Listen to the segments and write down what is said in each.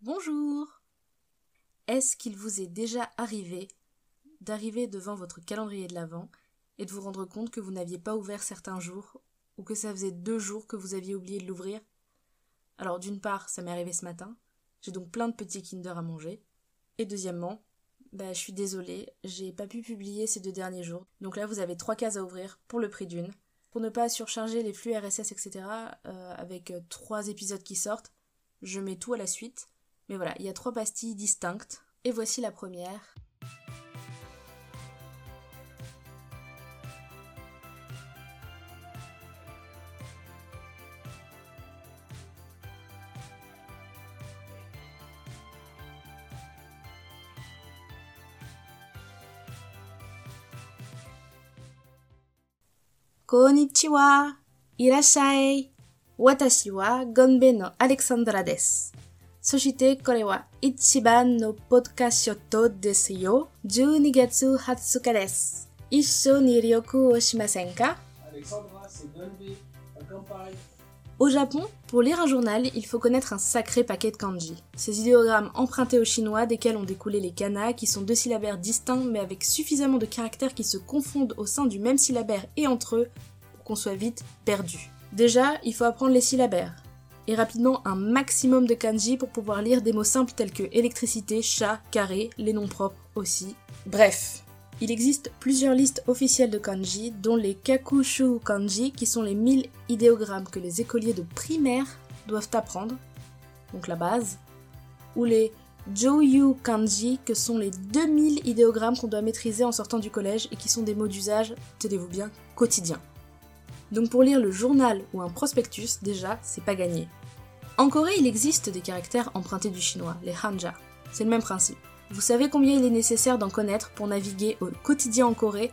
Bonjour Est-ce qu'il vous est déjà arrivé d'arriver devant votre calendrier de l'Avent et de vous rendre compte que vous n'aviez pas ouvert certains jours ou que ça faisait deux jours que vous aviez oublié de l'ouvrir? Alors d'une part, ça m'est arrivé ce matin, j'ai donc plein de petits Kinder à manger, et deuxièmement, bah, je suis désolée, j'ai pas pu publier ces deux derniers jours. Donc là, vous avez trois cases à ouvrir pour le prix d'une. Pour ne pas surcharger les flux RSS, etc., euh, avec euh, trois épisodes qui sortent, je mets tout à la suite. Mais voilà, il y a trois pastilles distinctes. Et voici la première. Konnichiwa, irashai. Watashi wa Gonbe no Alexandra. そしてこれは一番のポッドキャストですよ。12月20日です。一緒に旅行をしませんか Alexandra, c'est Gonbe, à Kampai. Au Japon, pour lire un journal, il faut connaître un sacré paquet de kanji. Ces idéogrammes empruntés au chinois desquels ont découlé les kana, qui sont deux syllabaires distincts mais avec suffisamment de caractères qui se confondent au sein du même syllabaire et entre eux pour qu'on soit vite perdu. Déjà, il faut apprendre les syllabaires. Et rapidement un maximum de kanji pour pouvoir lire des mots simples tels que électricité, chat, carré, les noms propres aussi. Bref, il existe plusieurs listes officielles de kanji, dont les kakushu kanji, qui sont les 1000 idéogrammes que les écoliers de primaire doivent apprendre, donc la base, ou les joyu kanji, que sont les 2000 idéogrammes qu'on doit maîtriser en sortant du collège et qui sont des mots d'usage, tenez-vous bien, quotidien. Donc pour lire le journal ou un prospectus, déjà, c'est pas gagné. En Corée, il existe des caractères empruntés du chinois, les hanja. C'est le même principe. Vous savez combien il est nécessaire d'en connaître pour naviguer au quotidien en Corée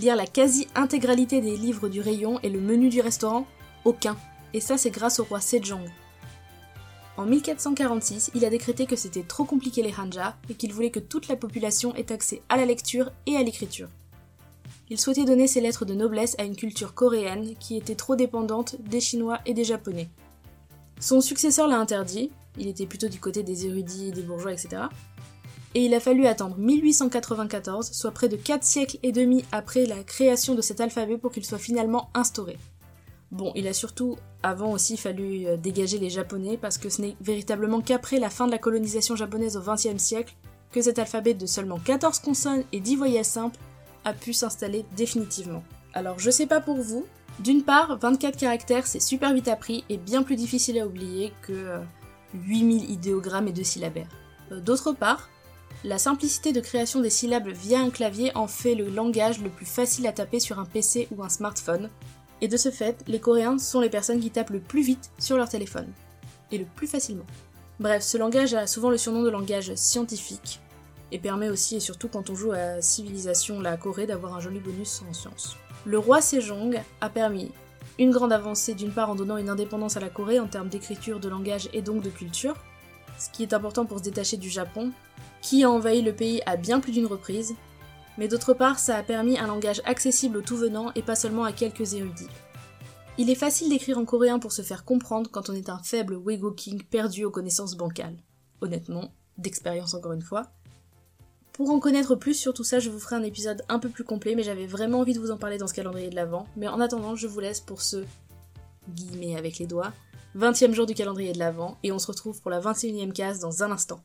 Lire la quasi-intégralité des livres du rayon et le menu du restaurant? Aucun. Et ça, c'est grâce au roi Sejong. En 1446, il a décrété que c'était trop compliqué les hanja et qu'il voulait que toute la population ait accès à la lecture et à l'écriture. Il souhaitait donner ses lettres de noblesse à une culture coréenne qui était trop dépendante des Chinois et des Japonais. Son successeur l'a interdit, il était plutôt du côté des érudits, des bourgeois, etc. Et il a fallu attendre 1894, soit près de 4 siècles et demi après la création de cet alphabet pour qu'il soit finalement instauré. Bon, il a surtout avant aussi fallu euh, dégager les japonais parce que ce n'est véritablement qu'après la fin de la colonisation japonaise au XXe siècle que cet alphabet de seulement 14 consonnes et 10 voyelles simples a pu s'installer définitivement. Alors je sais pas pour vous, d'une part, 24 caractères c'est super vite appris et bien plus difficile à oublier que euh, 8000 idéogrammes et 2 syllabaires. Euh, D'autre part, la simplicité de création des syllabes via un clavier en fait le langage le plus facile à taper sur un PC ou un smartphone, et de ce fait, les Coréens sont les personnes qui tapent le plus vite sur leur téléphone, et le plus facilement. Bref, ce langage a souvent le surnom de langage scientifique, et permet aussi et surtout quand on joue à Civilisation la Corée d'avoir un joli bonus en sciences. Le roi Sejong a permis une grande avancée d'une part en donnant une indépendance à la Corée en termes d'écriture, de langage et donc de culture, ce qui est important pour se détacher du Japon, qui a envahi le pays à bien plus d'une reprise, mais d'autre part ça a permis un langage accessible aux tout venants et pas seulement à quelques érudits. Il est facile d'écrire en coréen pour se faire comprendre quand on est un faible Wego King perdu aux connaissances bancales. Honnêtement, d'expérience encore une fois. Pour en connaître plus sur tout ça, je vous ferai un épisode un peu plus complet, mais j'avais vraiment envie de vous en parler dans ce calendrier de l'Avent. Mais en attendant, je vous laisse pour ce guillemets avec les doigts, 20e jour du calendrier de l'Avent, et on se retrouve pour la 21e case dans un instant.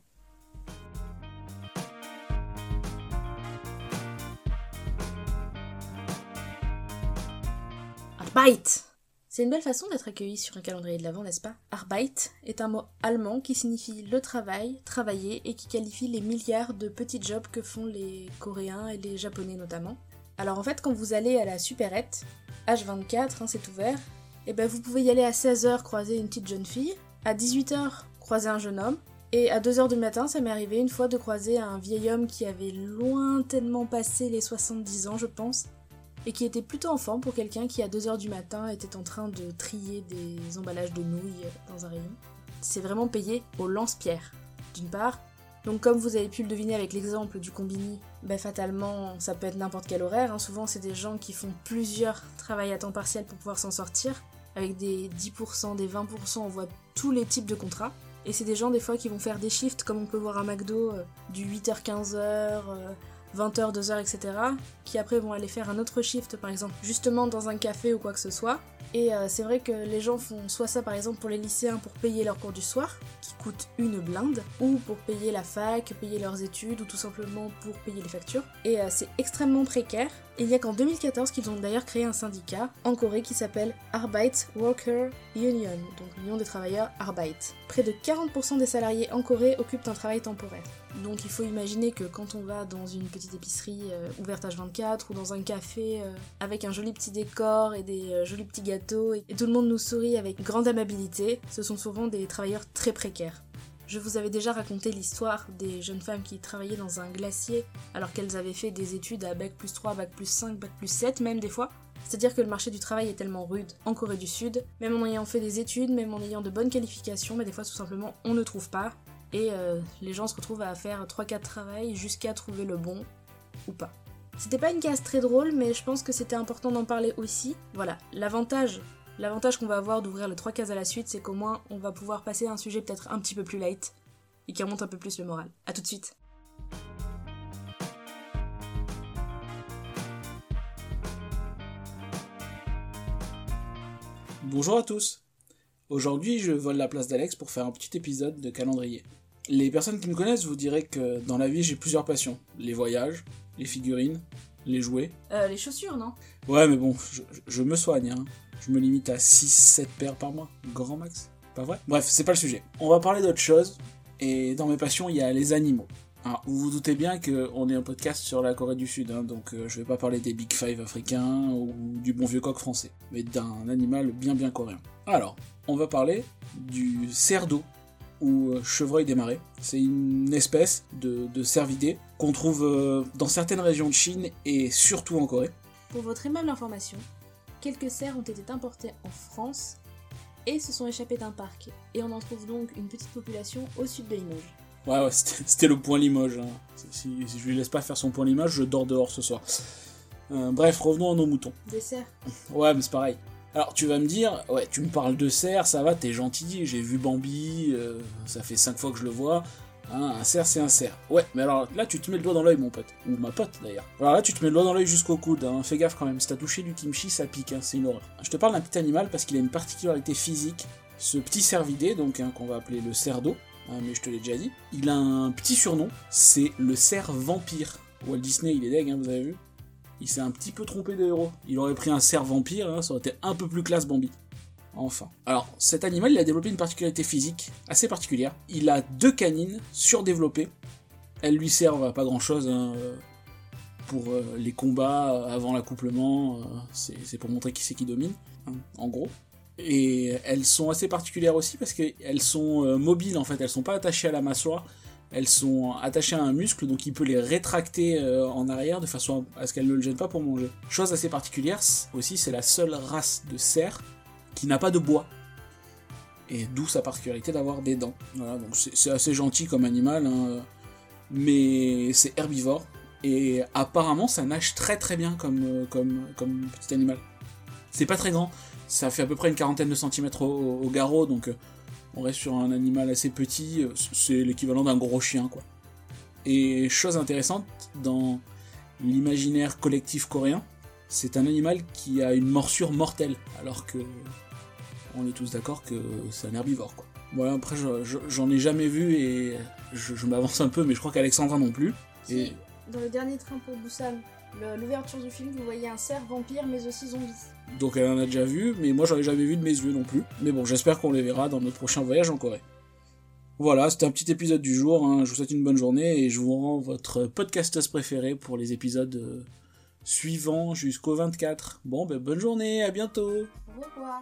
Arbeit C'est une belle façon d'être accueilli sur un calendrier de l'Avent, n'est-ce pas? Arbeit est un mot allemand qui signifie le travail, travailler, et qui qualifie les milliards de petits jobs que font les Coréens et les Japonais notamment. Alors en fait, quand vous allez à la supérette, H24, hein, c'est ouvert, et ben vous pouvez y aller à 16h croiser une petite jeune fille, à 18h croiser un jeune homme, et à 2h du matin, ça m'est arrivé une fois de croiser un vieil homme qui avait lointainement passé les 70 ans, je pense, et qui était plutôt en forme pour quelqu'un qui à 2h du matin était en train de trier des emballages de nouilles dans un rayon. C'est vraiment payé au lance-pierre, d'une part. Donc comme vous avez pu le deviner avec l'exemple du combini, bah fatalement ça peut être n'importe quel horaire, hein. souvent c'est des gens qui font plusieurs travails à temps partiel pour pouvoir s'en sortir, avec des 10%, des 20%, on voit tous les types de contrats. Et c'est des gens des fois qui vont faire des shifts comme on peut voir à McDo euh, du 8h-15h, 20h, 2h, etc. Qui après vont aller faire un autre shift par exemple justement dans un café ou quoi que ce soit. Et euh, c'est vrai que les gens font soit ça par exemple pour les lycéens pour payer leurs cours du soir, qui coûtent une blinde, ou pour payer la fac, payer leurs études, ou tout simplement pour payer les factures. Et euh, c'est extrêmement précaire. Il n'y a qu'en 2014 qu'ils ont d'ailleurs créé un syndicat en Corée qui s'appelle Arbeit Worker Union, donc l'Union des travailleurs Arbeit. Près de 40% des salariés en Corée occupent un travail temporaire. Donc il faut imaginer que quand on va dans une petite épicerie euh, ouverte H24 ou dans un café euh, avec un joli petit décor et des euh, jolis petits gâteaux et tout le monde nous sourit avec grande amabilité, ce sont souvent des travailleurs très précaires. Je vous avais déjà raconté l'histoire des jeunes femmes qui travaillaient dans un glacier alors qu'elles avaient fait des études à bac plus 3, bac plus 5, bac plus 7 même des fois. C'est-à-dire que le marché du travail est tellement rude en Corée du Sud, même en ayant fait des études, même en ayant de bonnes qualifications, mais des fois tout simplement on ne trouve pas, et euh, les gens se retrouvent à faire 3-4 travails jusqu'à trouver le bon ou pas. C'était pas une case très drôle, mais je pense que c'était important d'en parler aussi. Voilà, l'avantage, l'avantage qu'on va avoir d'ouvrir les trois cases à la suite, c'est qu'au moins on va pouvoir passer à un sujet peut-être un petit peu plus light et qui remonte un peu plus le moral. A tout de suite. Bonjour à tous. Aujourd'hui, je vole la place d'Alex pour faire un petit épisode de calendrier. Les personnes qui me connaissent vous diraient que dans la vie, j'ai plusieurs passions. Les voyages, les figurines, les jouets. Euh, les chaussures, non? Ouais, mais bon, je, je me soigne, hein. Je me limite à 6-7 paires par mois. Grand max. Pas vrai? Bref, c'est pas le sujet. On va parler d'autre chose. Et dans mes passions, il y a les animaux. Alors, vous vous doutez bien qu'on est un podcast sur la Corée du Sud, hein, donc euh, je vais pas parler des Big Five africains ou du bon vieux coq français, mais d'un animal bien bien coréen. Alors, on va parler du cerf d'eau ou euh, chevreuil des marais. C'est une espèce de, de cervidé qu'on trouve euh, dans certaines régions de Chine et surtout en Corée. Pour votre aimable information, quelques cerfs ont été importés en France et se sont échappés d'un parc. Et on en trouve donc une petite population au sud de Limoges. Ouais, ouais, c'était le point Limoges. hein. Si, si je lui laisse pas faire son point Limoges, je dors dehors ce soir. Euh, bref, revenons à nos moutons. Des cerfs Ouais, mais c'est pareil. Alors, tu vas me dire, ouais, tu me parles de cerf, ça va, t'es gentil, j'ai vu Bambi, euh, ça fait 5 fois que je le vois. Hein, un cerf, c'est un cerf. Ouais, mais alors là, tu te mets le doigt dans l'œil, mon pote. Ou ma pote, d'ailleurs. Alors là, tu te mets le doigt dans l'œil jusqu'au coude. Hein. Fais gaffe quand même, si t'as touché du kimchi, ça pique, hein, c'est une horreur. Je te parle d'un petit animal parce qu'il a une particularité physique. Ce petit cervidé, donc, qu'on va appeler le cerf d'eau, mais je te l'ai déjà dit, il a un petit surnom, c'est le cerf vampire. Walt Disney, il est deg, vous avez vu? Il s'est un petit peu trompé de héros. Il aurait pris un cerf vampire, ça aurait été un peu plus classe Bambi. Enfin. Alors, cet animal, il a développé une particularité physique assez particulière. Il a deux canines surdéveloppées. Elles lui servent à pas grand chose pour euh, les combats avant l'accouplement. euh, c'est pour montrer qui c'est qui domine, hein, en gros. Et elles sont assez particulières aussi parce qu'elles sont euh, mobiles en fait. Elles sont pas attachées à la mâchoire. Elles sont attachées à un muscle, donc il peut les rétracter euh, en arrière de façon à ce qu'elles ne le gênent pas pour manger. Chose assez particulière aussi, c'est la seule race de cerf qui n'a pas de bois. Et d'où sa particularité d'avoir des dents. Voilà, donc c'est assez gentil comme animal, hein, mais c'est herbivore. Et apparemment, ça nage très très bien comme, euh, comme petit animal. C'est pas très grand, ça fait à peu près une quarantaine de centimètres au, au garrot, donc euh, on reste sur un animal assez petit, euh, c'est l'équivalent d'un gros chien, quoi. Et chose intéressante, dans l'imaginaire collectif coréen, c'est un animal qui a une morsure mortelle, alors que on est tous d'accord que c'est un herbivore, quoi. Voilà, après, je- je- j'en ai jamais vu et je, je m'avance un peu, mais je crois qu'Alexandra non plus. Et Dans le dernier train pour Busan, l'ouverture du film, vous voyez un cerf vampire mais aussi zombie. donc elle en a déjà vu, mais moi j'en ai jamais vu de mes yeux non plus. Mais bon, j'espère qu'on les verra dans notre prochain voyage en Corée. Voilà, c'était un petit épisode du jour. hein. Je vous souhaite une bonne journée et je vous rends votre podcasteuse préférée pour les épisodes euh, suivants jusqu'au 24. Bon, ben bonne journée, à bientôt Au revoir